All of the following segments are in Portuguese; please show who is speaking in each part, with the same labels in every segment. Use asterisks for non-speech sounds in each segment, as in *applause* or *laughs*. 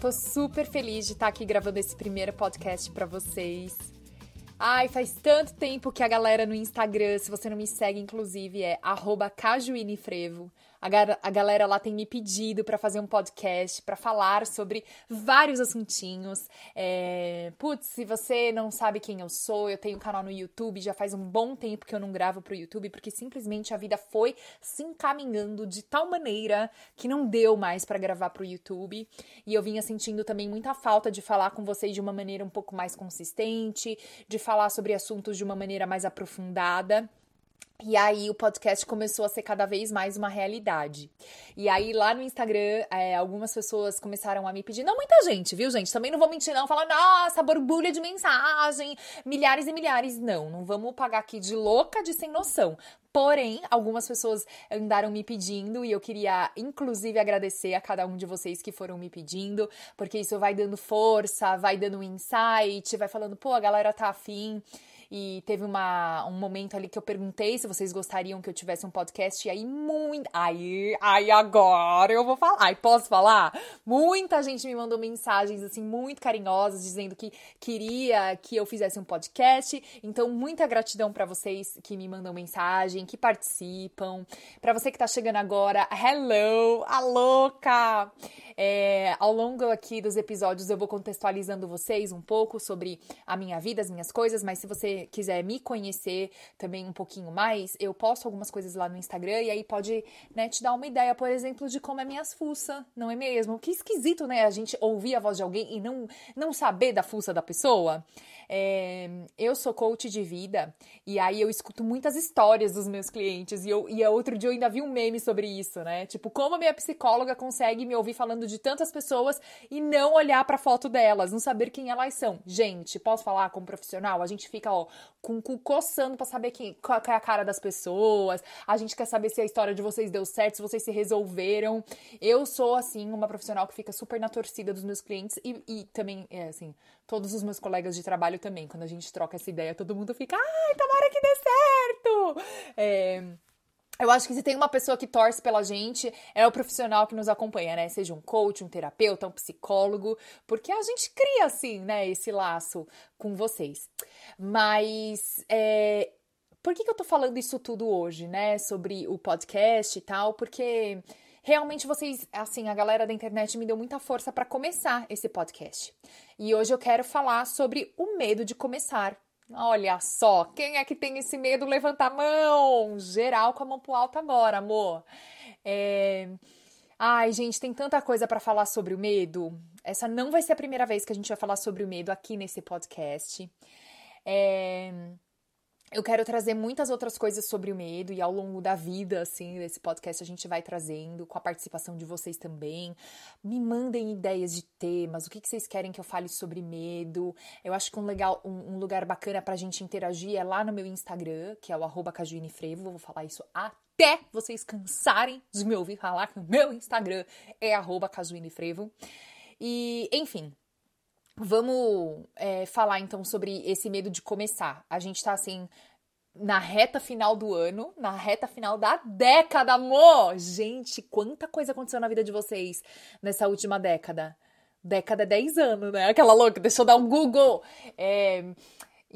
Speaker 1: Tô super feliz de estar aqui gravando esse primeiro podcast para vocês. Ai, faz tanto tempo que a galera no Instagram, se você não me segue, inclusive, é cajuinefrevo. A, a galera lá tem me pedido para fazer um podcast para falar sobre vários assuntinhos. É, putz, se você não sabe quem eu sou, eu tenho um canal no YouTube, já faz um bom tempo que eu não gravo pro YouTube, porque simplesmente a vida foi se encaminhando de tal maneira que não deu mais para gravar pro YouTube. E eu vinha sentindo também muita falta de falar com vocês de uma maneira um pouco mais consistente, de falar sobre assuntos de uma maneira mais aprofundada. E aí o podcast começou a ser cada vez mais uma realidade. E aí lá no Instagram, é, algumas pessoas começaram a me pedir, não muita gente, viu, gente? Também não vou mentir, não, falar, nossa, borbulha de mensagem, milhares e milhares. Não, não vamos pagar aqui de louca, de sem noção. Porém, algumas pessoas andaram me pedindo e eu queria, inclusive, agradecer a cada um de vocês que foram me pedindo, porque isso vai dando força, vai dando insight, vai falando, pô, a galera tá afim e teve uma, um momento ali que eu perguntei se vocês gostariam que eu tivesse um podcast, e aí muito. Aí, aí agora eu vou falar. Ai, posso falar? Muita gente me mandou mensagens assim muito carinhosas dizendo que queria que eu fizesse um podcast. Então, muita gratidão para vocês que me mandam mensagem, que participam. Para você que tá chegando agora, hello, a louca! É, ao longo aqui dos episódios eu vou contextualizando vocês um pouco sobre a minha vida, as minhas coisas, mas se você quiser me conhecer também um pouquinho mais, eu posto algumas coisas lá no Instagram e aí pode né, te dar uma ideia, por exemplo, de como é minhas fuças, não é mesmo? Que esquisito, né? A gente ouvir a voz de alguém e não, não saber da fuça da pessoa. É, eu sou coach de vida e aí eu escuto muitas histórias dos meus clientes e, eu, e outro dia eu ainda vi um meme sobre isso, né? Tipo, como a minha psicóloga consegue me ouvir falando de tantas pessoas e não olhar pra foto delas, não saber quem elas são. Gente, posso falar como profissional? A gente fica, ó, com o cu coçando pra saber quem, qual é a cara das pessoas, a gente quer saber se a história de vocês deu certo, se vocês se resolveram. Eu sou, assim, uma profissional que fica super na torcida dos meus clientes e, e também, é, assim, todos os meus colegas de trabalho também. Quando a gente troca essa ideia, todo mundo fica, ai, tomara que dê certo! É, eu acho que se tem uma pessoa que torce pela gente, é o profissional que nos acompanha, né? Seja um coach, um terapeuta, um psicólogo, porque a gente cria, assim, né, esse laço com vocês. Mas, é, por que, que eu tô falando isso tudo hoje, né? Sobre o podcast e tal? Porque realmente vocês, assim, a galera da internet me deu muita força para começar esse podcast. E hoje eu quero falar sobre o medo de começar. Olha só, quem é que tem esse medo? Levanta a mão! Geral com a mão pro alto agora, amor. É... Ai, gente, tem tanta coisa para falar sobre o medo. Essa não vai ser a primeira vez que a gente vai falar sobre o medo aqui nesse podcast. É eu quero trazer muitas outras coisas sobre o medo e ao longo da vida, assim, desse podcast a gente vai trazendo, com a participação de vocês também. Me mandem ideias de temas, o que, que vocês querem que eu fale sobre medo. Eu acho que um, legal, um, um lugar bacana pra gente interagir é lá no meu Instagram, que é o arroba cajuinefrevo, vou falar isso até vocês cansarem de me ouvir falar que o meu Instagram é arroba cajuinefrevo. E, enfim, Vamos é, falar então sobre esse medo de começar. A gente tá assim na reta final do ano, na reta final da década, amor! Gente, quanta coisa aconteceu na vida de vocês nessa última década. Década 10 é anos, né? Aquela louca, deixa eu dar um Google. É,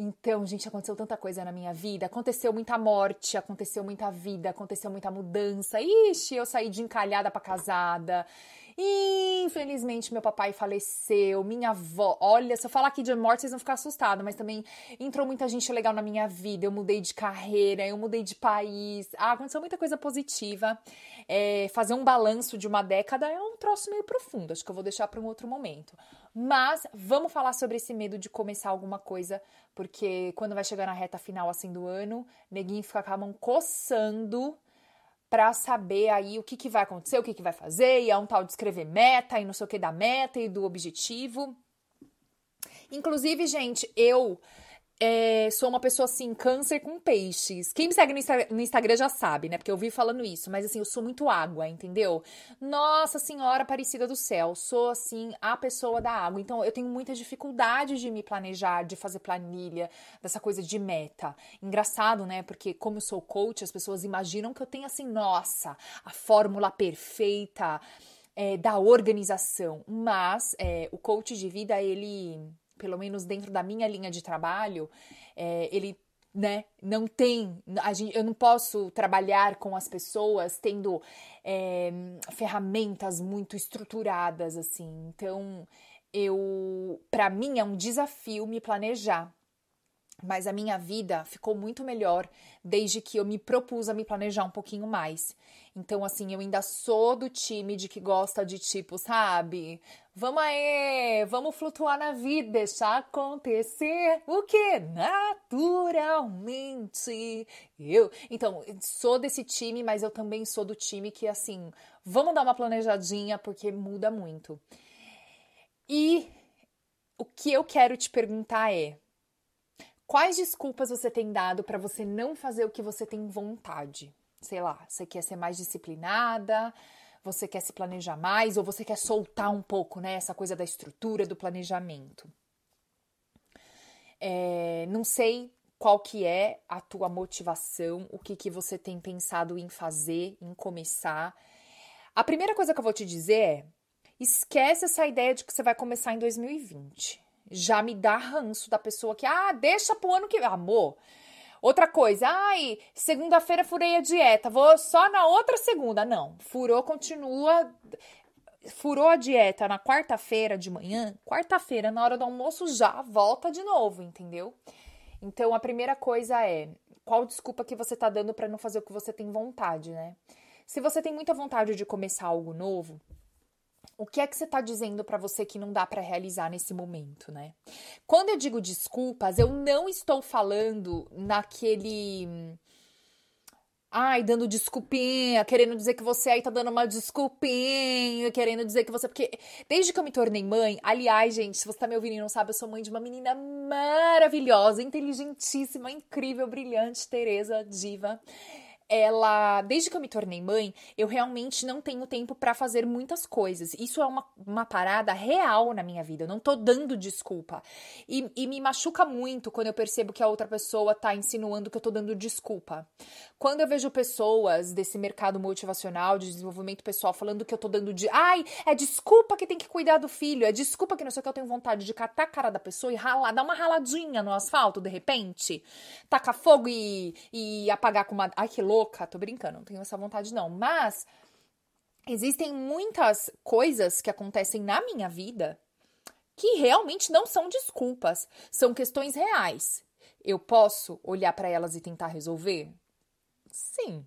Speaker 1: então, gente, aconteceu tanta coisa na minha vida. Aconteceu muita morte, aconteceu muita vida, aconteceu muita mudança. Ixi, eu saí de encalhada pra casada. Infelizmente, meu papai faleceu, minha avó. Olha, se eu falar aqui de morte, vocês vão ficar assustados, mas também entrou muita gente legal na minha vida. Eu mudei de carreira, eu mudei de país. Ah, aconteceu muita coisa positiva. É, fazer um balanço de uma década é um troço meio profundo, acho que eu vou deixar para um outro momento. Mas vamos falar sobre esse medo de começar alguma coisa, porque quando vai chegar na reta final assim do ano, neguinho fica com a mão coçando para saber aí o que, que vai acontecer, o que, que vai fazer, e é um tal de escrever meta e não sei o que da meta e do objetivo. Inclusive, gente, eu é, sou uma pessoa assim, câncer com peixes. Quem me segue no, Insta no, Instagram já sabe, né? Porque eu vi falando isso, mas assim, eu sou muito água, entendeu? Nossa Senhora Aparecida do Céu, sou assim, a pessoa da água. Então eu tenho muita dificuldade de me planejar, de fazer planilha, dessa coisa de meta. Engraçado, né? Porque como eu sou coach, as pessoas imaginam que eu tenho assim, nossa, a fórmula perfeita. É, da organização, mas é, o coach de vida ele pelo menos dentro da minha linha de trabalho, é, ele né? Não tem, gente, eu não posso trabalhar com as pessoas tendo é, ferramentas muito estruturadas assim. Então, eu, para mim é um desafio me planejar. Mas a minha vida ficou muito melhor desde que eu me propus a me planejar um pouquinho mais. Então, assim, eu ainda sou do time de que gosta de tipo, sabe? Vamos aí, vamos flutuar na vida, deixar acontecer o que? Naturalmente. Eu. Então, sou desse time, mas eu também sou do time que, assim, vamos dar uma planejadinha porque muda muito. E o que eu quero te perguntar é Quais desculpas você tem dado para você não fazer o que você tem vontade? Sei lá, você quer ser mais disciplinada, você quer se planejar mais ou você quer soltar um pouco, né? Essa coisa da estrutura, do planejamento. É, não sei qual que é a tua motivação, o que, que você tem pensado em fazer, em começar. A primeira coisa que eu vou te dizer é: esquece essa ideia de que você vai começar em 2020 já me dá ranço da pessoa que, ah, deixa pro ano que Amor. Outra coisa, ai, segunda-feira furei a dieta, vou só na outra segunda. Não, furou, continua. Furou a dieta na quarta-feira de manhã, quarta-feira, na hora do almoço, já volta de novo, entendeu? Então, a primeira coisa é qual desculpa que você tá dando para não fazer o que você tem vontade, né? Se você tem muita vontade de começar algo novo, o que é que você está dizendo para você que não dá para realizar nesse momento, né? Quando eu digo desculpas, eu não estou falando naquele. Ai, dando desculpinha, querendo dizer que você aí tá dando uma desculpinha, querendo dizer que você. Porque desde que eu me tornei mãe, aliás, gente, se você tá me ouvindo e não sabe, eu sou mãe de uma menina maravilhosa, inteligentíssima, incrível, brilhante, Tereza, diva ela, desde que eu me tornei mãe, eu realmente não tenho tempo para fazer muitas coisas. Isso é uma, uma parada real na minha vida. Eu não tô dando desculpa. E, e me machuca muito quando eu percebo que a outra pessoa tá insinuando que eu tô dando desculpa. Quando eu vejo pessoas desse mercado motivacional, de desenvolvimento pessoal, falando que eu tô dando de. Ai, é desculpa que tem que cuidar do filho, é desculpa que não sei o que eu tenho vontade de catar a cara da pessoa e ralar, dar uma raladinha no asfalto de repente, tacar fogo e, e apagar com uma. Ai, que louco louca, tô brincando, não tenho essa vontade não, mas existem muitas coisas que acontecem na minha vida que realmente não são desculpas, são questões reais. Eu posso olhar para elas e tentar resolver? Sim.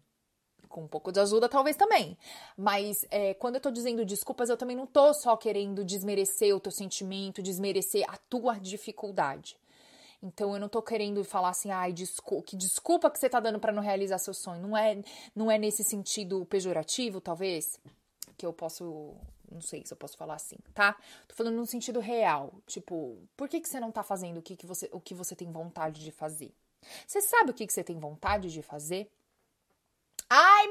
Speaker 1: Com um pouco de ajuda, talvez também. Mas é, quando eu tô dizendo desculpas, eu também não tô só querendo desmerecer o teu sentimento, desmerecer a tua dificuldade. Então eu não tô querendo falar assim, ai, desculpa, que desculpa que você tá dando para não realizar seu sonho. Não é, não é nesse sentido pejorativo, talvez, que eu posso, não sei se eu posso falar assim, tá? Tô falando no sentido real, tipo, por que que você não tá fazendo o que que você, o que você tem vontade de fazer? Você sabe o que que você tem vontade de fazer?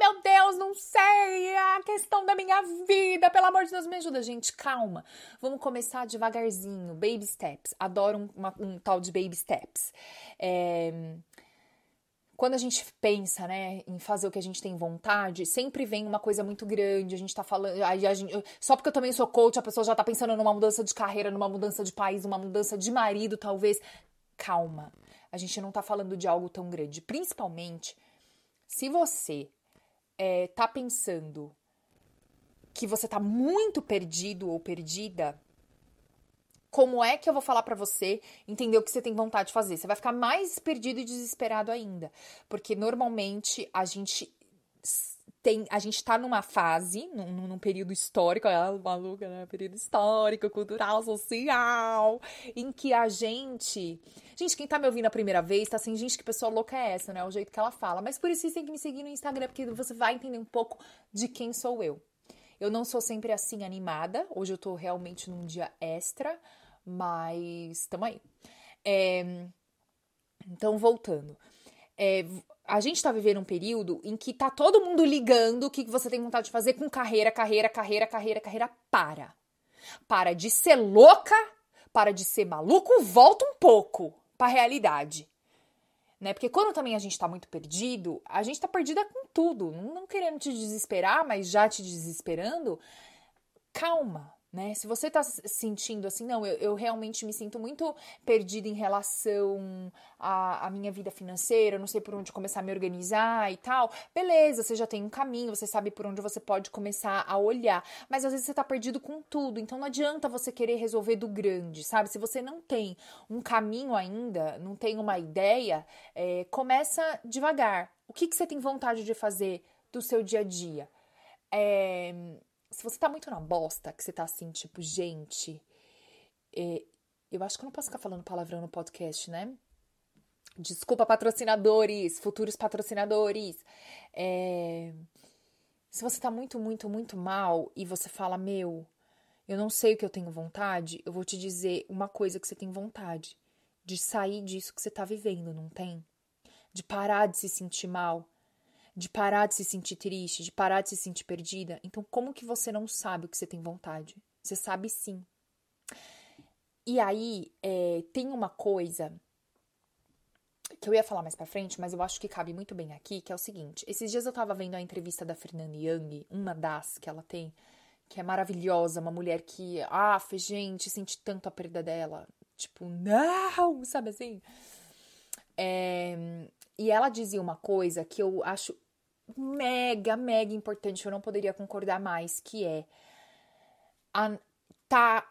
Speaker 1: Meu Deus, não sei. É a questão da minha vida. Pelo amor de Deus, me ajuda, gente. Calma. Vamos começar devagarzinho. Baby steps. Adoro um, uma, um tal de baby steps. É quando a gente pensa, né, em fazer o que a gente tem vontade, sempre vem uma coisa muito grande. A gente tá falando. Gente, só porque eu também sou coach, a pessoa já tá pensando numa mudança de carreira, numa mudança de país, numa mudança de marido, talvez. Calma. A gente não tá falando de algo tão grande. Principalmente se você é, tá pensando que você tá muito perdido ou perdida, como é que eu vou falar para você entender o que você tem vontade de fazer? Você vai ficar mais perdido e desesperado ainda, porque normalmente a gente tem, a gente tá numa fase, num, num período histórico, é maluca, né? Período histórico, cultural, social, em que a gente. Gente, quem tá me ouvindo a primeira vez, tá assim, gente, que pessoa louca é essa, né? O jeito que ela fala. Mas por isso você tem que me seguir no Instagram, porque você vai entender um pouco de quem sou eu. Eu não sou sempre assim animada. Hoje eu tô realmente num dia extra, mas tamo aí. É... Então, voltando. É, a gente está vivendo um período em que tá todo mundo ligando o que você tem vontade de fazer com carreira, carreira, carreira, carreira, carreira. Para. Para de ser louca, para de ser maluco, volta um pouco para a realidade. Né? Porque quando também a gente está muito perdido, a gente está perdida com tudo. Não querendo te desesperar, mas já te desesperando. Calma, né? Se você tá sentindo assim, não, eu, eu realmente me sinto muito perdida em relação à, à minha vida financeira, não sei por onde começar a me organizar e tal, beleza, você já tem um caminho, você sabe por onde você pode começar a olhar, mas às vezes você tá perdido com tudo, então não adianta você querer resolver do grande, sabe? Se você não tem um caminho ainda, não tem uma ideia, é, começa devagar. O que, que você tem vontade de fazer do seu dia a dia? É se você tá muito na bosta, que você tá assim, tipo, gente, é, eu acho que eu não posso ficar falando palavrão no podcast, né? Desculpa, patrocinadores, futuros patrocinadores. É, se você tá muito, muito, muito mal e você fala, meu, eu não sei o que eu tenho vontade, eu vou te dizer uma coisa que você tem vontade: de sair disso que você tá vivendo, não tem? De parar de se sentir mal, de parar de se sentir triste, de parar de se sentir perdida. Então, como que você não sabe o que você tem vontade? Você sabe sim. E aí, é, tem uma coisa que eu ia falar mais pra frente, mas eu acho que cabe muito bem aqui, que é o seguinte. Esses dias eu tava vendo a entrevista da Fernanda Young, uma das que ela tem, que é maravilhosa, uma mulher que, ah, gente, sente tanto a perda dela. Tipo, não, *laughs* sabe assim? É, e ela dizia uma coisa que eu acho mega, mega importante, eu não poderia concordar mais, que é a, tá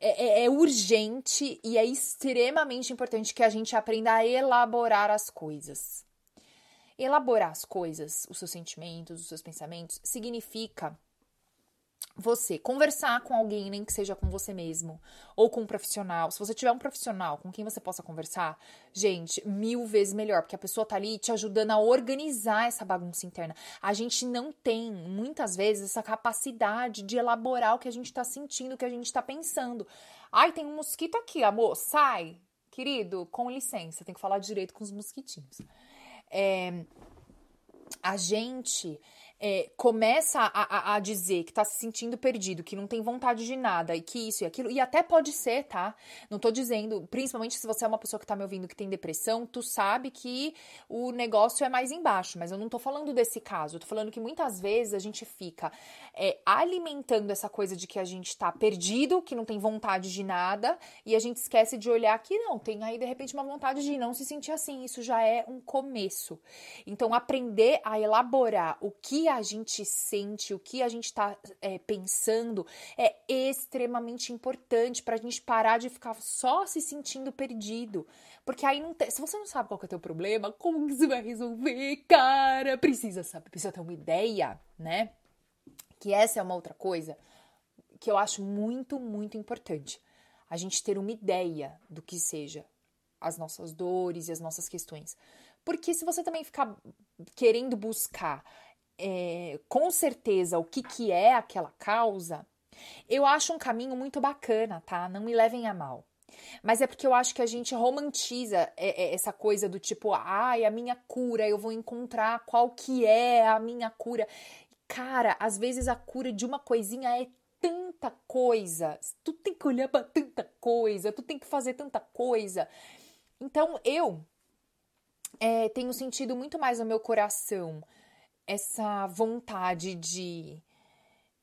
Speaker 1: é, é, é, urgente e é extremamente importante que a gente aprenda a elaborar as coisas. Elaborar as coisas, os seus sentimentos, os seus pensamentos, significa você conversar com alguém, nem que seja com você mesmo, ou com um profissional. Se você tiver um profissional com quem você possa conversar, gente, mil vezes melhor, porque a pessoa tá ali te ajudando a organizar essa bagunça interna. A gente não tem, muitas vezes, essa capacidade de elaborar o que a gente tá sentindo, o que a gente tá pensando. Ai, tem um mosquito aqui, amor, sai. Querido, com licença, tem que falar direito com os mosquitinhos. É, a gente é, começa a, a, a, dizer que tá se sentindo perdido, que não tem vontade de nada, e que isso e aquilo, e até pode ser, tá? Não tô dizendo, principalmente se você é uma pessoa que tá me ouvindo que tem depressão, tu sabe que o negócio é mais embaixo, mas eu não tô falando desse caso, eu tô falando que muitas vezes a gente fica é, alimentando essa coisa de que a gente tá perdido, que não tem vontade de nada, e a gente esquece de olhar que não, tem aí de repente uma vontade de não se sentir assim, isso já é um começo. Então, aprender a elaborar o que a gente sente, o que a gente está é, pensando é extremamente importante para a gente parar de ficar só se sentindo perdido. Porque aí não tem, se você não sabe qual é o teu problema, como você vai resolver, cara? Precisa saber, precisa ter uma ideia, né? Que essa é uma outra coisa que eu acho muito, muito importante. A gente ter uma ideia do que seja as nossas dores e as nossas questões. Porque se você também ficar querendo buscar é, com certeza o que, que é aquela causa, eu acho um caminho muito bacana, tá? Não me levem a mal. Mas é porque eu acho que a gente romantiza é, é, essa coisa do tipo, ai, a minha cura, eu vou encontrar qual que é a minha cura. Cara, às vezes a cura de uma coisinha é tanta coisa. Tu tem que olhar para tanta coisa, tu tem que fazer tanta coisa. Então eu é, tenho sentido muito mais no meu coração essa vontade de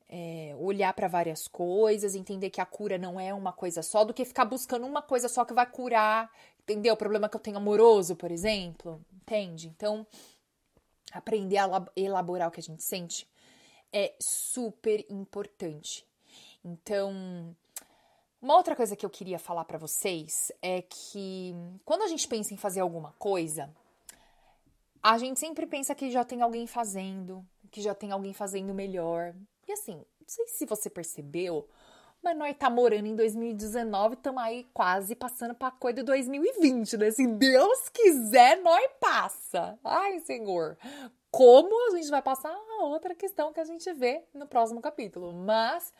Speaker 1: é, olhar para várias coisas, entender que a cura não é uma coisa só, do que ficar buscando uma coisa só que vai curar, entendeu? O problema que eu tenho amoroso, por exemplo, entende? Então, aprender a elaborar o que a gente sente é super importante. Então, uma outra coisa que eu queria falar para vocês é que quando a gente pensa em fazer alguma coisa, a gente sempre pensa que já tem alguém fazendo, que já tem alguém fazendo melhor. E assim, não sei se você percebeu, mas nós tá morando em 2019, estamos aí quase passando para coisa de 2020, né? Se Deus quiser, nós passa. Ai, Senhor. Como a gente vai passar outra questão que a gente vê no próximo capítulo. Mas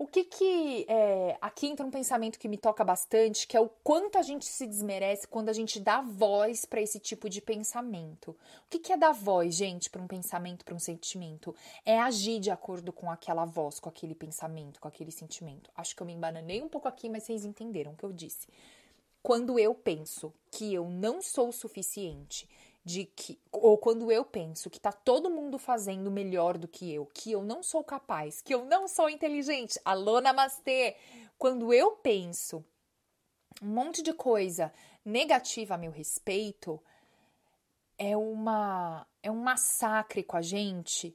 Speaker 1: o que que. É, aqui entra um pensamento que me toca bastante, que é o quanto a gente se desmerece quando a gente dá voz para esse tipo de pensamento. O que, que é dar voz, gente, para um pensamento, para um sentimento? É agir de acordo com aquela voz, com aquele pensamento, com aquele sentimento. Acho que eu me embananei um pouco aqui, mas vocês entenderam o que eu disse. Quando eu penso que eu não sou o suficiente, de que ou quando eu penso que tá todo mundo fazendo melhor do que eu, que eu não sou capaz, que eu não sou inteligente. Alô, namastê. Quando eu penso um monte de coisa negativa a meu respeito, é uma é um massacre com a gente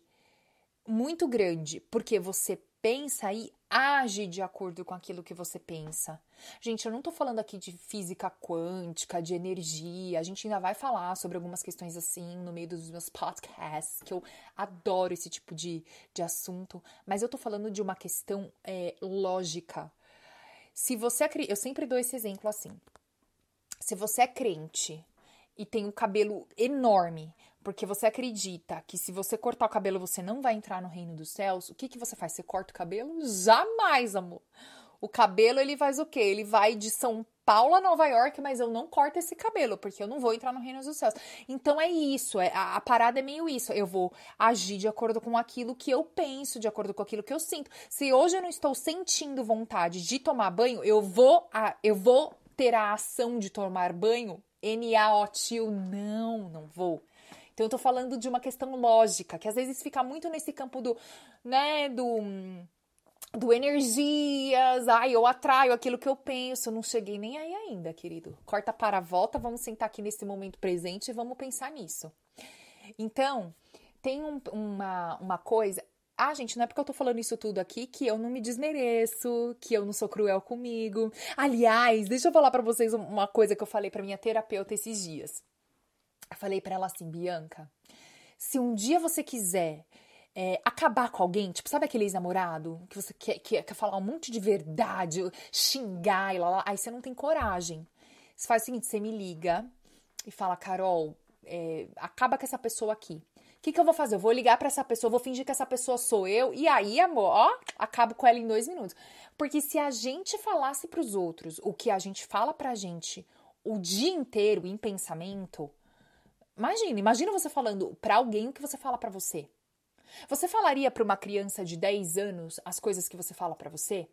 Speaker 1: muito grande, porque você pensa e age de acordo com aquilo que você pensa. Gente, eu não tô falando aqui de física quântica, de energia. A gente ainda vai falar sobre algumas questões assim no meio dos meus podcasts, que eu adoro esse tipo de, de assunto. Mas eu tô falando de uma questão é, lógica. Se você eu sempre dou esse exemplo assim. Se você é crente e tem um cabelo enorme, porque você acredita que se você cortar o cabelo você não vai entrar no reino dos céus, o que, que você faz? Você corta o cabelo? Jamais, amor. O cabelo ele faz o quê? Ele vai de São Paulo a Nova York, mas eu não corto esse cabelo, porque eu não vou entrar no reino dos céus. Então é isso, é, a, a, parada é meio isso. Eu vou agir de acordo com aquilo que eu penso, de acordo com aquilo que eu sinto. Se hoje eu não estou sentindo vontade de tomar banho, eu vou, a, eu vou ter a ação de tomar banho. N-A-O-T-I-O, não, não vou. Então eu tô falando de uma questão lógica, que às vezes fica muito nesse campo do, né, do do energias, ai, eu atraio aquilo que eu penso, eu não cheguei nem aí ainda, querido. Corta para a volta, vamos sentar aqui nesse momento presente e vamos pensar nisso. Então, tem um, uma, uma coisa. Ah, gente, não é porque eu tô falando isso tudo aqui que eu não me desmereço, que eu não sou cruel comigo. Aliás, deixa eu falar para vocês uma coisa que eu falei para minha terapeuta esses dias. Eu falei para ela assim, Bianca, se um dia você quiser é, acabar com alguém, tipo, sabe aquele ex-namorado que você quer, quer, quer, falar um monte de verdade, xingar e lá, lá, aí você não tem coragem. Você faz o seguinte, você me liga e fala, Carol, é, acaba com essa pessoa aqui. O que, que eu vou fazer? Eu vou ligar para essa pessoa, vou fingir que essa pessoa sou eu, e aí, amor, ó, acabo com ela em dois minutos. Porque se a gente falasse para os outros o que a gente fala pra gente o dia inteiro em pensamento, Imagina, imagina você falando para alguém o que você fala para você. Você falaria para uma criança de 10 anos as coisas que você fala para você?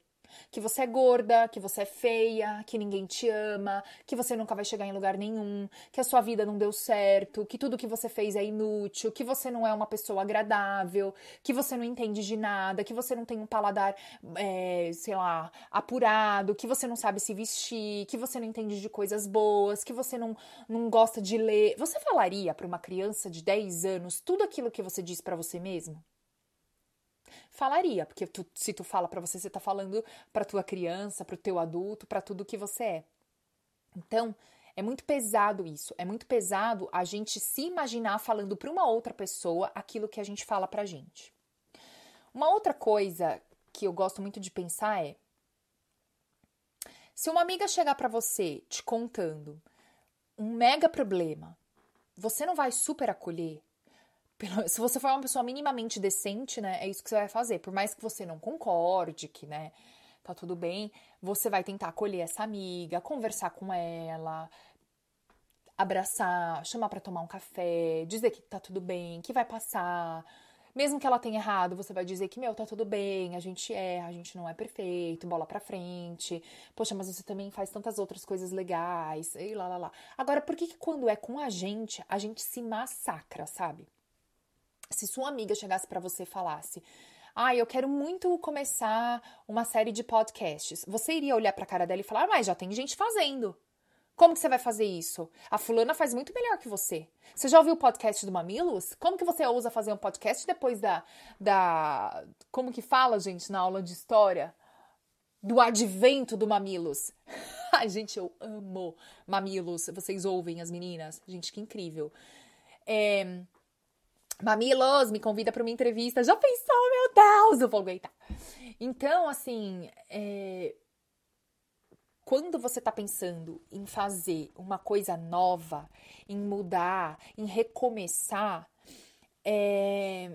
Speaker 1: Que você é gorda, que você é feia, que ninguém te ama, que você nunca vai chegar em lugar nenhum, que a sua vida não deu certo, que tudo que você fez é inútil, que você não é uma pessoa agradável, que você não entende de nada, que você não tem um paladar, é, sei lá, apurado, que você não sabe se vestir, que você não entende de coisas boas, que você não, não gosta de ler. Você falaria para uma criança de 10 anos tudo aquilo que você diz para você mesmo? Falaria, porque tu, se tu fala para você, você tá falando para tua criança, para o teu adulto, para tudo que você é. Então, é muito pesado isso. É muito pesado a gente se imaginar falando para uma outra pessoa aquilo que a gente fala pra gente. Uma outra coisa que eu gosto muito de pensar é: se uma amiga chegar para você te contando um mega problema, você não vai super acolher? Se você for uma pessoa minimamente decente, né, é isso que você vai fazer. Por mais que você não concorde, que, né, tá tudo bem, você vai tentar acolher essa amiga, conversar com ela, abraçar, chamar para tomar um café, dizer que tá tudo bem, que vai passar. Mesmo que ela tenha errado, você vai dizer que, meu, tá tudo bem, a gente erra, a gente não é perfeito, bola pra frente. Poxa, mas você também faz tantas outras coisas legais, e lá, lá, lá. Agora, por que, que quando é com a gente, a gente se massacra, sabe? Se sua amiga chegasse para você e falasse: "Ah, eu quero muito começar uma série de podcasts". Você iria olhar para a cara dela e falar: "Mas já tem gente fazendo". Como que você vai fazer isso? A fulana faz muito melhor que você. Você já ouviu o podcast do Mamilos? Como que você ousa fazer um podcast depois da da como que fala, gente, na aula de história? Do advento do Mamilos. *laughs* Ai, gente, eu amo Mamilos. Vocês ouvem as meninas? Gente, que incrível. É, Mamilos, me convida para uma entrevista. Já pensou, meu Deus, eu vou aguentar. Então, assim, é... quando você tá pensando em fazer uma coisa nova, em mudar, em recomeçar, é...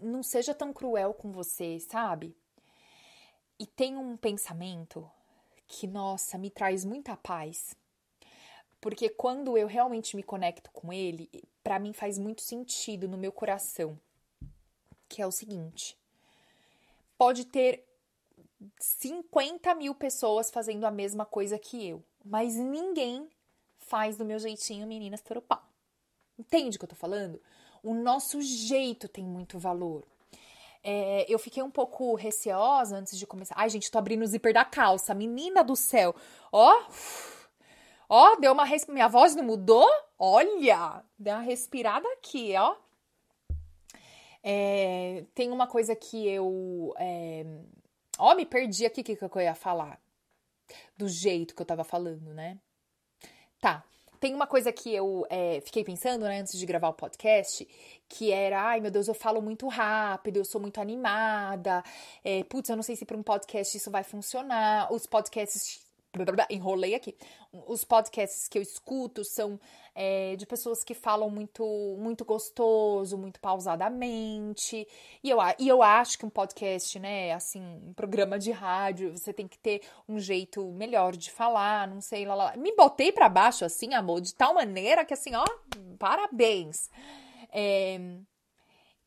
Speaker 1: não seja tão cruel com você, sabe? E tem um pensamento que, nossa, me traz muita paz. Porque quando eu realmente me conecto com ele, para mim faz muito sentido no meu coração. Que é o seguinte: pode ter 50 mil pessoas fazendo a mesma coisa que eu, mas ninguém faz do meu jeitinho meninas toropá. Entende o que eu tô falando? O nosso jeito tem muito valor. É, eu fiquei um pouco receosa antes de começar. Ai, gente, tô abrindo o zíper da calça. Menina do céu. Ó. Ó, deu uma. Res... Minha voz não mudou? Olha! Deu uma respirada aqui, ó. É, tem uma coisa que eu. É... Ó, me perdi aqui o que, que eu ia falar. Do jeito que eu tava falando, né? Tá. Tem uma coisa que eu é, fiquei pensando, né, antes de gravar o podcast, que era, ai meu Deus, eu falo muito rápido, eu sou muito animada, é, putz, eu não sei se para um podcast isso vai funcionar. Os podcasts enrolei aqui. Os podcasts que eu escuto são é, de pessoas que falam muito, muito gostoso, muito pausadamente. E eu, e eu acho que um podcast, né, assim, um programa de rádio, você tem que ter um jeito melhor de falar, não sei, lá, lá. Me botei para baixo, assim, amor, de tal maneira que, assim, ó, parabéns. É,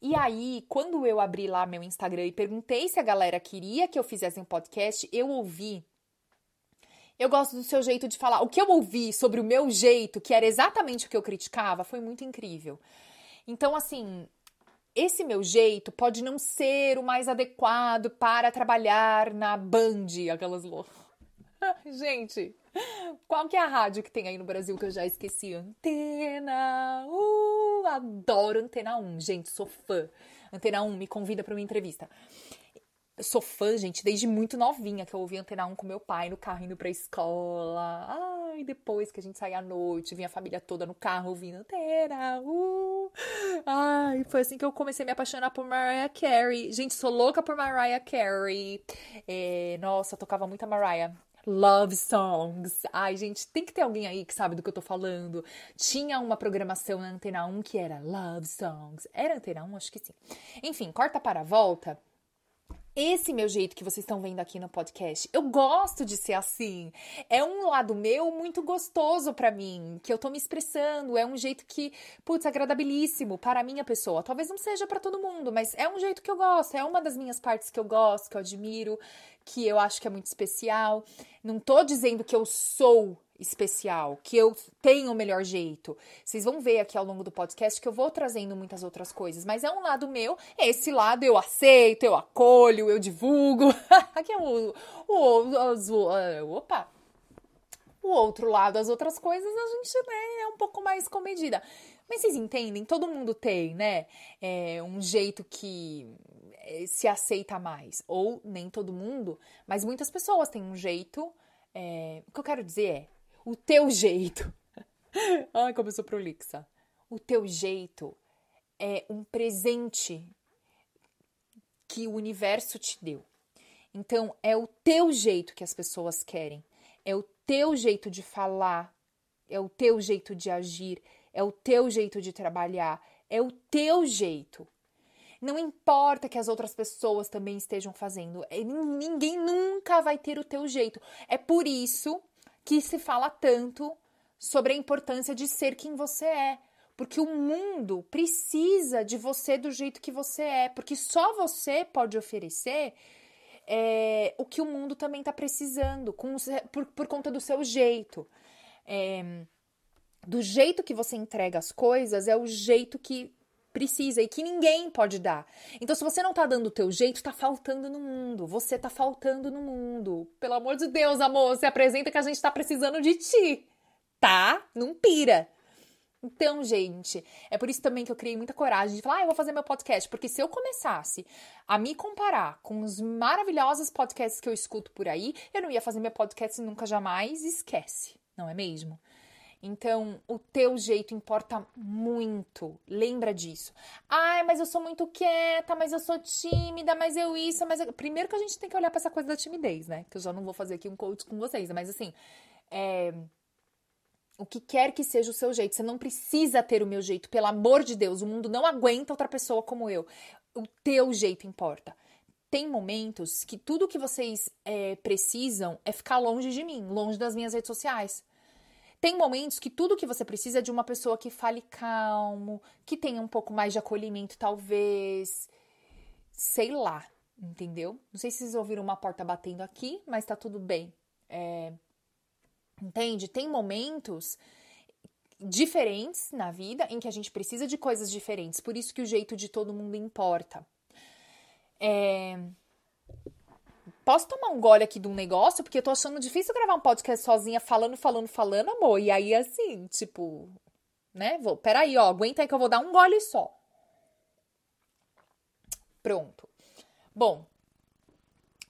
Speaker 1: e aí, quando eu abri lá meu Instagram e perguntei se a galera queria que eu fizesse um podcast, eu ouvi eu gosto do seu jeito de falar. O que eu ouvi sobre o meu jeito, que era exatamente o que eu criticava, foi muito incrível. Então, assim, esse meu jeito pode não ser o mais adequado para trabalhar na Band, aquelas loucas. *laughs* Gente, qual que é a rádio que tem aí no Brasil que eu já esqueci? Antena. Uh, adoro Antena 1, gente, sou fã. Antena 1 me convida para uma entrevista. Sou fã, gente, desde muito novinha, que eu ouvia Antena 1 com meu pai no carro indo pra escola. Ai, depois que a gente saía à noite, vinha a família toda no carro ouvindo Antena. Uh. Ai, foi assim que eu comecei a me apaixonar por Mariah Carey. Gente, sou louca por Mariah Carey. É, nossa, tocava muita Mariah. Love songs. Ai, gente, tem que ter alguém aí que sabe do que eu tô falando. Tinha uma programação na Antena 1 que era Love songs. Era Antena 1? Acho que sim. Enfim, corta para a volta esse meu jeito que vocês estão vendo aqui no podcast. Eu gosto de ser assim. É um lado meu muito gostoso para mim, que eu tô me expressando, é um jeito que, putz, agradabilíssimo para a minha pessoa. Talvez não seja para todo mundo, mas é um jeito que eu gosto, é uma das minhas partes que eu gosto, que eu admiro, que eu acho que é muito especial. Não tô dizendo que eu sou especial, que eu tenho o melhor jeito. Vocês vão ver aqui ao longo do podcast que eu vou trazendo muitas outras coisas, mas é um lado meu, esse lado eu aceito, eu acolho, eu divulgo. *laughs* aqui é o, o, o, o, opa. O outro lado, as outras coisas, a gente né, é um pouco mais comedida. Mas vocês entendem? Todo mundo tem, né? É, um jeito que é, se aceita mais. Ou nem todo mundo, mas muitas pessoas têm um jeito. É, o que eu quero dizer é, o teu jeito. *laughs* Ai, como eu sou prolixa. O teu jeito é um presente que o universo te deu. Então, é o teu jeito que as pessoas querem. É o teu jeito de falar. É o teu jeito de agir. É o teu jeito de trabalhar. É o teu jeito. Não importa que as outras pessoas também estejam fazendo. É, ninguém nunca vai ter o teu jeito. É por isso que se fala tanto sobre a importância de ser quem você é. Porque o mundo precisa de você do jeito que você é. Porque só você pode oferecer é, o que o mundo também está precisando, com, por, por conta do seu jeito. É, do jeito que você entrega as coisas, é o jeito que precisa e que ninguém pode dar. Então, se você não tá dando o teu jeito, tá faltando no mundo. Você tá faltando no mundo. Pelo amor de Deus, amor, se apresenta que a gente tá precisando de ti. Tá? Não pira. Então, gente, é por isso também que eu criei muita coragem de falar, ah, eu vou fazer meu podcast, porque se eu começasse a me comparar com os maravilhosos podcasts que eu escuto por aí, eu não ia fazer meu podcast nunca jamais, esquece, não é mesmo? Então, o teu jeito importa muito. Lembra disso. Ai, mas eu sou muito quieta, mas eu sou tímida, mas eu isso, mas eu... primeiro que a gente tem que olhar para essa coisa da timidez, né? Que eu já não vou fazer aqui um coach com vocês, mas assim, é... o que quer que seja o seu jeito, você não precisa ter o meu jeito, pelo amor de Deus, o mundo não aguenta outra pessoa como eu. O teu jeito importa tem momentos que tudo que vocês é, precisam é ficar longe de mim, longe das minhas redes sociais. Tem momentos que tudo que você precisa é de uma pessoa que fale calmo, que tenha um pouco mais de acolhimento, talvez. Sei lá, entendeu? Não sei se vocês ouviram uma porta batendo aqui, mas tá tudo bem. É... Entende? Tem momentos diferentes na vida em que a gente precisa de coisas diferentes. Por isso que o jeito de todo mundo importa. É... Posso tomar um gole aqui de um negócio? Porque eu tô achando difícil gravar um podcast sozinha, falando, falando, falando, amor. E aí, assim, tipo, né? Vou, peraí, ó, aguenta aí que eu vou dar um gole só. Pronto. Bom,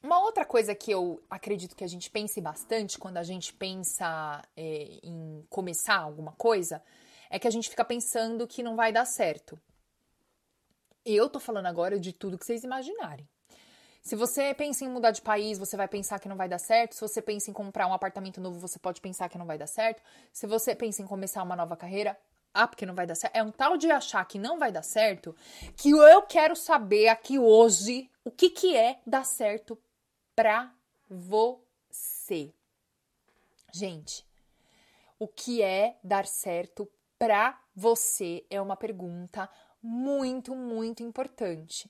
Speaker 1: uma outra coisa que eu acredito que a gente pense bastante quando a gente pensa é, em começar alguma coisa é que a gente fica pensando que não vai dar certo. Eu tô falando agora de tudo que vocês imaginarem. Se você pensa em mudar de país, você vai pensar que não vai dar certo. Se você pensa em comprar um apartamento novo, você pode pensar que não vai dar certo. Se você pensa em começar uma nova carreira, ah, porque não vai dar certo. É um tal de achar que não vai dar certo que eu quero saber aqui hoje o que, que é dar certo pra você. Gente, o que é dar certo pra você é uma pergunta muito, muito importante.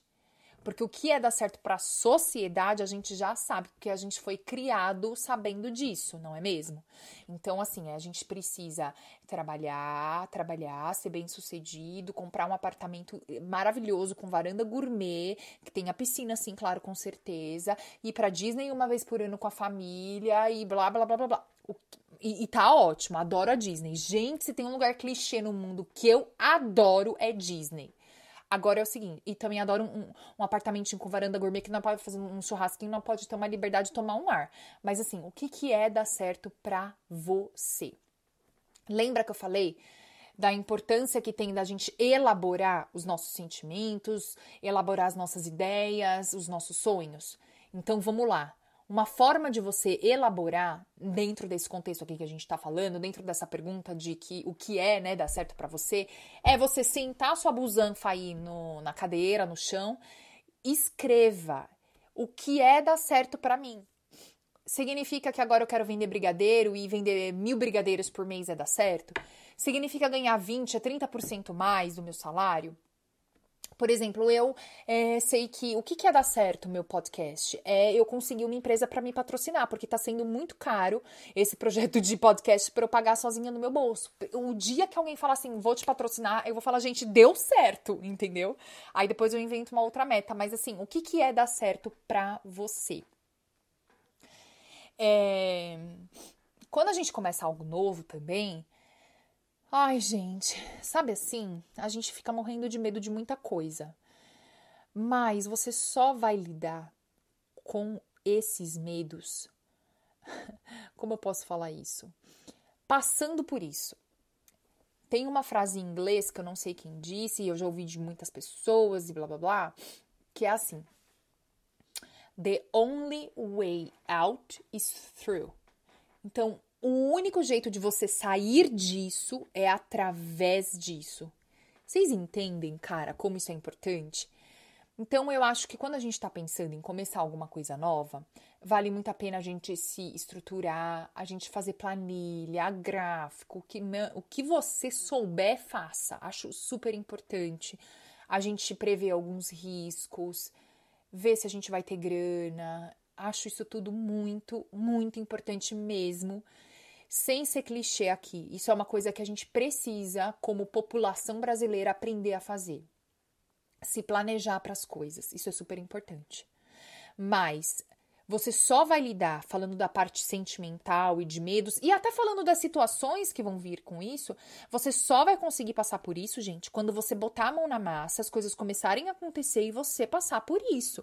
Speaker 1: Porque o que é dar certo para a sociedade, a gente já sabe, porque a gente foi criado sabendo disso, não é mesmo? Então, assim, a gente precisa trabalhar, trabalhar, ser bem sucedido, comprar um apartamento maravilhoso com varanda gourmet, que tenha piscina, assim, claro, com certeza, ir para Disney uma vez por ano com a família e blá, blá, blá, blá, blá. E, e tá ótimo, adoro a Disney. Gente, se tem um lugar clichê no mundo que eu adoro, é Disney. Agora é o seguinte, e também adoro um, um apartamentinho com varanda gourmet que não pode fazer um churrasquinho, não pode ter uma liberdade de tomar um ar. Mas assim, o que, que é dar certo pra você? Lembra que eu falei da importância que tem da gente elaborar os nossos sentimentos, elaborar as nossas ideias, os nossos sonhos? Então vamos lá. Uma forma de você elaborar dentro desse contexto aqui que a gente está falando, dentro dessa pergunta de que o que é, né, dar certo para você, é você sentar sua busanfa aí no, na cadeira, no chão, escreva o que é dar certo para mim. Significa que agora eu quero vender brigadeiro e vender mil brigadeiros por mês é dar certo? Significa ganhar 20 a 30% mais do meu salário? Por exemplo, eu é, sei que o que, que é dar certo meu podcast é eu conseguir uma empresa para me patrocinar, porque está sendo muito caro esse projeto de podcast para eu pagar sozinha no meu bolso. O dia que alguém falar assim, vou te patrocinar, eu vou falar, gente, deu certo, entendeu? Aí depois eu invento uma outra meta. Mas assim, o que, que é dar certo para você? É... Quando a gente começa algo novo também, Ai, gente, sabe assim? A gente fica morrendo de medo de muita coisa. Mas você só vai lidar com esses medos. *laughs* Como eu posso falar isso? Passando por isso. Tem uma frase em inglês que eu não sei quem disse, e eu já ouvi de muitas pessoas e blá blá blá, que é assim: The only way out is through. Então, o único jeito de você sair disso é através disso. Vocês entendem, cara, como isso é importante? Então, eu acho que quando a gente está pensando em começar alguma coisa nova, vale muito a pena a gente se estruturar, a gente fazer planilha, gráfico, o que, o que você souber, faça. Acho super importante. A gente prever alguns riscos, ver se a gente vai ter grana. Acho isso tudo muito, muito importante mesmo sem ser clichê aqui. Isso é uma coisa que a gente precisa, como população brasileira, aprender a fazer. Se planejar para as coisas. Isso é super importante. Mas você só vai lidar falando da parte sentimental e de medos e até falando das situações que vão vir com isso. Você só vai conseguir passar por isso, gente, quando você botar a mão na massa, as coisas começarem a acontecer e você passar por isso.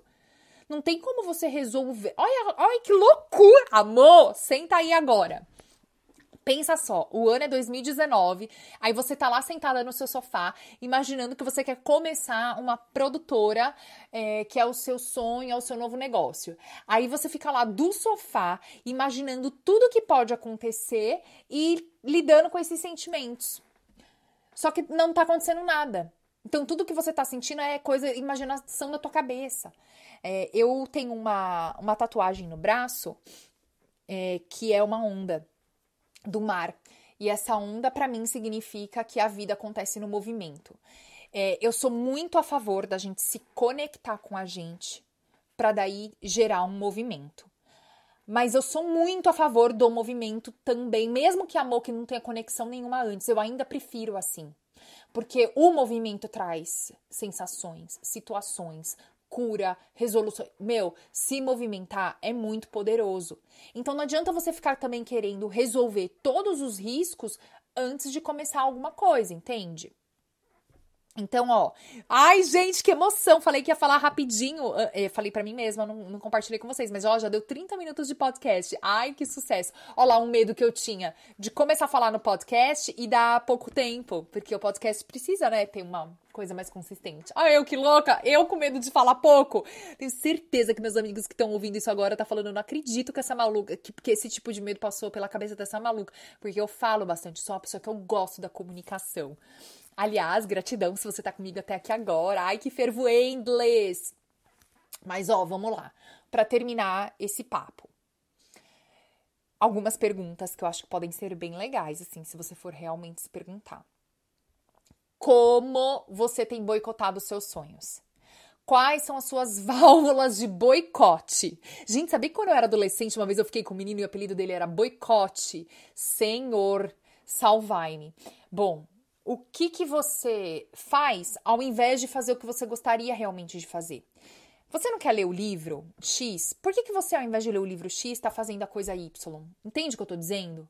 Speaker 1: Não tem como você resolver. Olha, olha que loucura, amor! Senta aí agora Pensa só, o ano é 2019, aí você tá lá sentada no seu sofá, imaginando que você quer começar uma produtora, é, que é o seu sonho, é o seu novo negócio. Aí você fica lá do sofá, imaginando tudo que pode acontecer e lidando com esses sentimentos. Só que não tá acontecendo nada. Então, tudo que você tá sentindo é coisa, imaginação da tua cabeça. É, eu tenho uma, uma tatuagem no braço é, que é uma onda do mar. E essa onda, para mim, significa que a vida acontece no movimento. É, eu sou muito a favor da gente se conectar com a gente para daí gerar um movimento. Mas eu sou muito a favor do movimento também, mesmo que amor que não tenha conexão nenhuma antes, eu ainda prefiro assim. Porque o movimento traz sensações, situações, cura, resolução. Meu, se movimentar é muito poderoso. Então não adianta você ficar também querendo resolver todos os riscos antes de começar alguma coisa, entende? Então, ó. Ai, gente, que emoção! Falei que ia falar rapidinho. É, falei para mim mesma, não, não, compartilhei com vocês, mas ó, já deu 30 minutos de podcast. Ai, que sucesso! Ó lá, um medo que eu tinha de começar a falar no podcast e dar pouco tempo, porque o podcast precisa, né, ter uma coisa mais consistente. Ai, eu que louca! Eu com medo de falar pouco. Tenho certeza que meus amigos que estão ouvindo isso agora tá falando, não acredito que essa maluca, que, que esse tipo de medo passou pela cabeça dessa maluca, porque eu falo bastante, sou uma pessoa que eu gosto da comunicação. Aliás, gratidão se você tá comigo até aqui agora. Ai, que fervo inglês! Mas ó, vamos lá. Para terminar esse papo. Algumas perguntas que eu acho que podem ser bem legais, assim, se você for realmente se perguntar. Como você tem boicotado os seus sonhos? Quais são as suas *laughs* válvulas de boicote? Gente, sabia que quando eu era adolescente, uma vez eu fiquei com um menino e o apelido dele era Boicote? Senhor Salvaine. Bom, o que, que você faz ao invés de fazer o que você gostaria realmente de fazer. Você não quer ler o livro X? Por que, que você, ao invés de ler o livro X, está fazendo a coisa Y? Entende o que eu estou dizendo?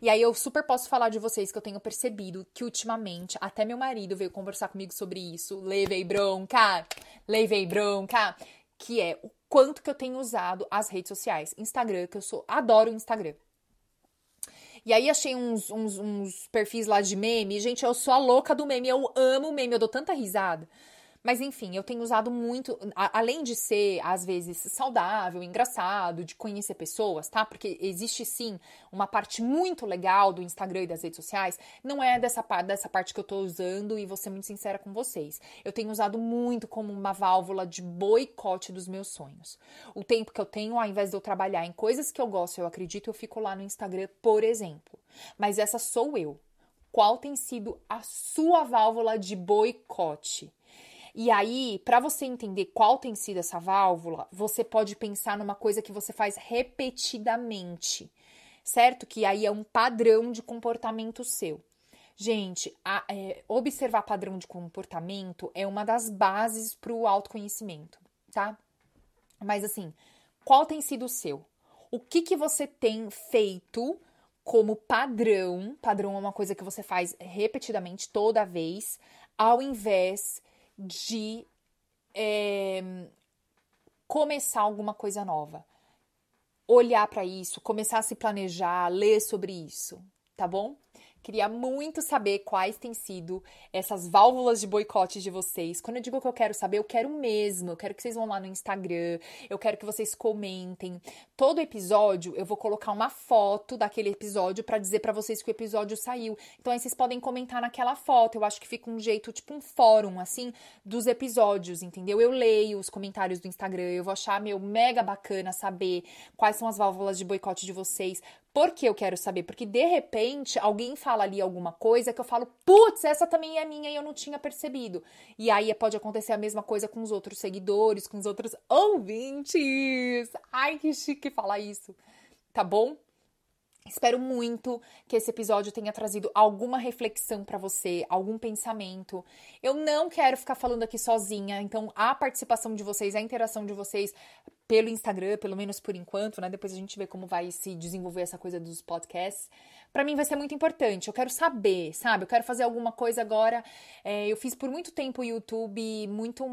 Speaker 1: E aí eu super posso falar de vocês que eu tenho percebido que ultimamente, até meu marido veio conversar comigo sobre isso, levei bronca, levei bronca, que é o quanto que eu tenho usado as redes sociais. Instagram, que eu sou, adoro o Instagram. E aí achei uns, uns, uns perfis lá de meme. Gente, eu sou a louca do meme. Eu amo meme, eu dou tanta risada. Mas enfim, eu tenho usado muito, a, além de ser às vezes saudável, engraçado, de conhecer pessoas, tá? Porque existe sim uma parte muito legal do Instagram e das redes sociais. Não é dessa, dessa parte que eu tô usando e vou ser muito sincera com vocês. Eu tenho usado muito como uma válvula de boicote dos meus sonhos. O tempo que eu tenho, ao invés de eu trabalhar em coisas que eu gosto, eu acredito, eu fico lá no Instagram, por exemplo. Mas essa sou eu. Qual tem sido a sua válvula de boicote? E aí, para você entender qual tem sido essa válvula, você pode pensar numa coisa que você faz repetidamente, certo? Que aí é um padrão de comportamento seu. Gente, a, é, observar padrão de comportamento é uma das bases para o autoconhecimento, tá? Mas assim, qual tem sido o seu? O que, que você tem feito como padrão? Padrão é uma coisa que você faz repetidamente toda vez, ao invés de é, começar alguma coisa nova. Olhar para isso, começar a se planejar, ler sobre isso, tá bom? Queria muito saber quais têm sido essas válvulas de boicote de vocês. Quando eu digo que eu quero saber, eu quero mesmo. Eu quero que vocês vão lá no Instagram, eu quero que vocês comentem. Todo episódio eu vou colocar uma foto daquele episódio para dizer para vocês que o episódio saiu. Então aí vocês podem comentar naquela foto. Eu acho que fica um jeito, tipo um fórum, assim, dos episódios, entendeu? Eu leio os comentários do Instagram, eu vou achar, meu, mega bacana saber quais são as válvulas de boicote de vocês. Por que eu quero saber? Porque de repente alguém fala ali alguma coisa que eu falo, putz, essa também é minha e eu não tinha percebido. E aí pode acontecer a mesma coisa com os outros seguidores, com os outros ouvintes. Ai, que chique falar isso. Tá bom? Espero muito que esse episódio tenha trazido alguma reflexão para você, algum pensamento. Eu não quero ficar falando aqui sozinha, então a participação de vocês, a interação de vocês pelo Instagram, pelo menos por enquanto, né? Depois a gente vê como vai se desenvolver essa coisa dos podcasts para mim vai ser muito importante. Eu quero saber, sabe? Eu quero fazer alguma coisa agora. É, eu fiz por muito tempo o YouTube muito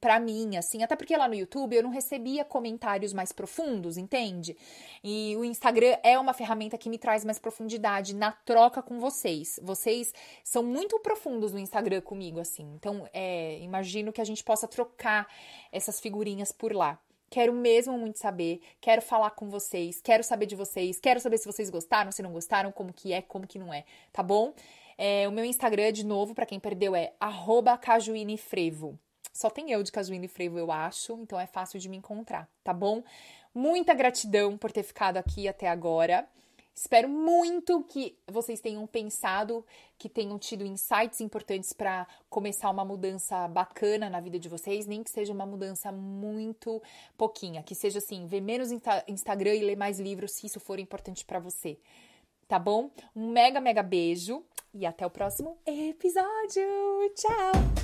Speaker 1: para mim, assim, até porque lá no YouTube eu não recebia comentários mais profundos, entende? E o Instagram é uma ferramenta que me traz mais profundidade na troca com vocês. Vocês são muito profundos no Instagram comigo, assim. Então, é, imagino que a gente possa trocar essas figurinhas por lá. Quero mesmo muito saber, quero falar com vocês, quero saber de vocês, quero saber se vocês gostaram, se não gostaram, como que é, como que não é, tá bom? É, o meu Instagram, de novo, para quem perdeu, é cajuinefrevo. Só tem eu de Cajuína e Frevo, eu acho, então é fácil de me encontrar, tá bom? Muita gratidão por ter ficado aqui até agora. Espero muito que vocês tenham pensado, que tenham tido insights importantes para começar uma mudança bacana na vida de vocês, nem que seja uma mudança muito pouquinha, que seja assim, ver menos Instagram e ler mais livros se isso for importante para você. Tá bom? Um mega mega beijo e até o próximo episódio. Tchau.